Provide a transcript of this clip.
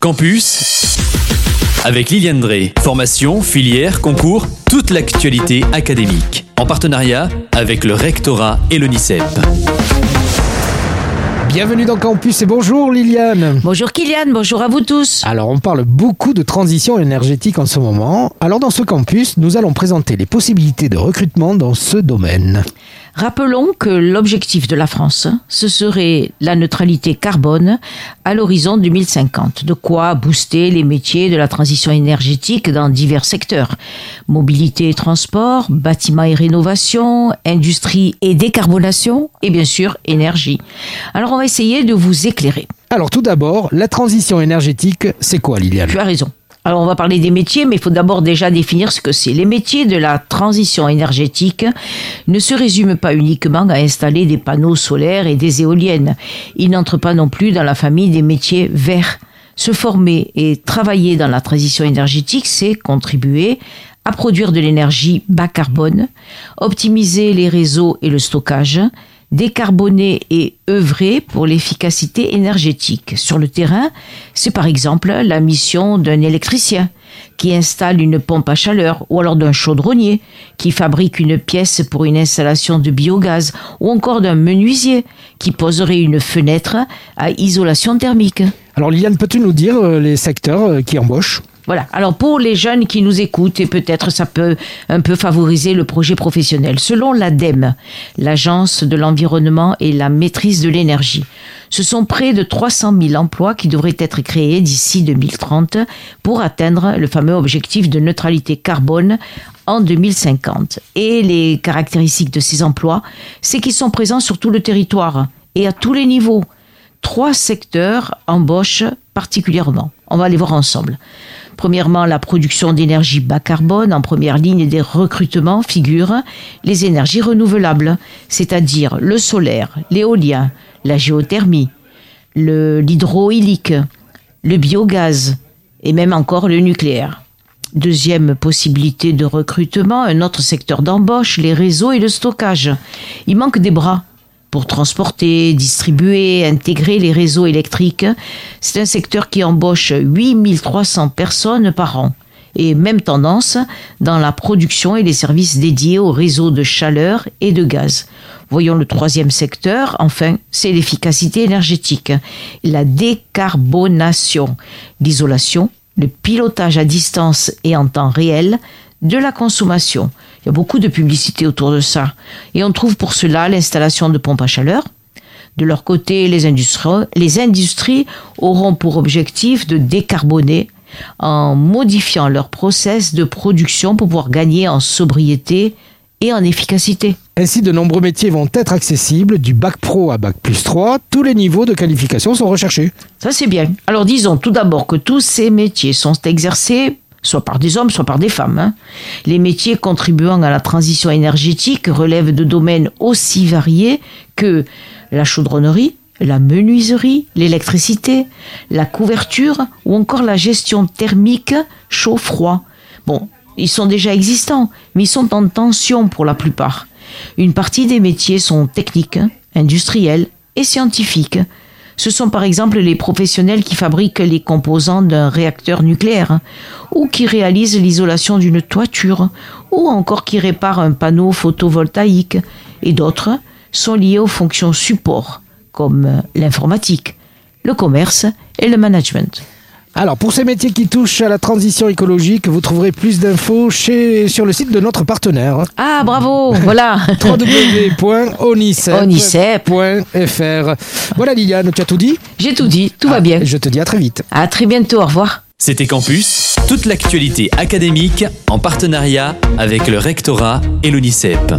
Campus avec Liliane Drey. Formation, filière, concours, toute l'actualité académique. En partenariat avec le rectorat et l'ONICEP. Bienvenue dans Campus et bonjour Liliane. Bonjour Kylian, bonjour à vous tous. Alors on parle beaucoup de transition énergétique en ce moment. Alors dans ce campus, nous allons présenter les possibilités de recrutement dans ce domaine. Rappelons que l'objectif de la France, ce serait la neutralité carbone à l'horizon 2050. De quoi booster les métiers de la transition énergétique dans divers secteurs. Mobilité et transport, bâtiments et rénovation, industrie et décarbonation, et bien sûr énergie. Alors on va essayer de vous éclairer. Alors tout d'abord, la transition énergétique, c'est quoi Liliane? Tu as raison. Alors on va parler des métiers, mais il faut d'abord déjà définir ce que c'est. Les métiers de la transition énergétique ne se résument pas uniquement à installer des panneaux solaires et des éoliennes. Ils n'entrent pas non plus dans la famille des métiers verts. Se former et travailler dans la transition énergétique, c'est contribuer à produire de l'énergie bas carbone, optimiser les réseaux et le stockage, décarboner et œuvrer pour l'efficacité énergétique. Sur le terrain, c'est par exemple la mission d'un électricien qui installe une pompe à chaleur ou alors d'un chaudronnier qui fabrique une pièce pour une installation de biogaz ou encore d'un menuisier qui poserait une fenêtre à isolation thermique. Alors Liliane, peux-tu nous dire euh, les secteurs euh, qui embauchent? Voilà. Alors pour les jeunes qui nous écoutent et peut-être ça peut un peu favoriser le projet professionnel. Selon l'ADEME, l'Agence de l'environnement et la maîtrise de l'énergie, ce sont près de 300 000 emplois qui devraient être créés d'ici 2030 pour atteindre le fameux objectif de neutralité carbone en 2050. Et les caractéristiques de ces emplois, c'est qu'ils sont présents sur tout le territoire et à tous les niveaux. Trois secteurs embauchent particulièrement. On va les voir ensemble. Premièrement, la production d'énergie bas carbone. En première ligne des recrutements figurent les énergies renouvelables, c'est-à-dire le solaire, l'éolien, la géothermie, l'hydroïlique, le, biogaz et même encore le nucléaire. Deuxième possibilité de recrutement, un autre secteur d'embauche, les réseaux et le stockage. Il manque des bras pour transporter, distribuer, intégrer les réseaux électriques. C'est un secteur qui embauche 8300 personnes par an. Et même tendance dans la production et les services dédiés aux réseaux de chaleur et de gaz. Voyons le troisième secteur, enfin, c'est l'efficacité énergétique, la décarbonation, l'isolation, le pilotage à distance et en temps réel de la consommation. Il y a beaucoup de publicité autour de ça. Et on trouve pour cela l'installation de pompes à chaleur. De leur côté, les industries, les industries auront pour objectif de décarboner en modifiant leur process de production pour pouvoir gagner en sobriété et en efficacité. Ainsi, de nombreux métiers vont être accessibles, du bac pro à bac plus 3, tous les niveaux de qualification sont recherchés. Ça c'est bien. Alors disons tout d'abord que tous ces métiers sont exercés soit par des hommes, soit par des femmes. Hein. Les métiers contribuant à la transition énergétique relèvent de domaines aussi variés que la chaudronnerie, la menuiserie, l'électricité, la couverture ou encore la gestion thermique chaud-froid. Bon, ils sont déjà existants, mais ils sont en tension pour la plupart. Une partie des métiers sont techniques, industriels et scientifiques. Ce sont par exemple les professionnels qui fabriquent les composants d'un réacteur nucléaire, ou qui réalisent l'isolation d'une toiture, ou encore qui réparent un panneau photovoltaïque, et d'autres sont liés aux fonctions support, comme l'informatique, le commerce et le management. Alors, pour ces métiers qui touchent à la transition écologique, vous trouverez plus d'infos chez, sur le site de notre partenaire. Ah, bravo, voilà. www.onicep.fr. Voilà, Liliane, tu as tout dit? J'ai tout dit, tout va ah, bien. Je te dis à très vite. À très bientôt, au revoir. C'était Campus, toute l'actualité académique en partenariat avec le rectorat et l'ONICEP.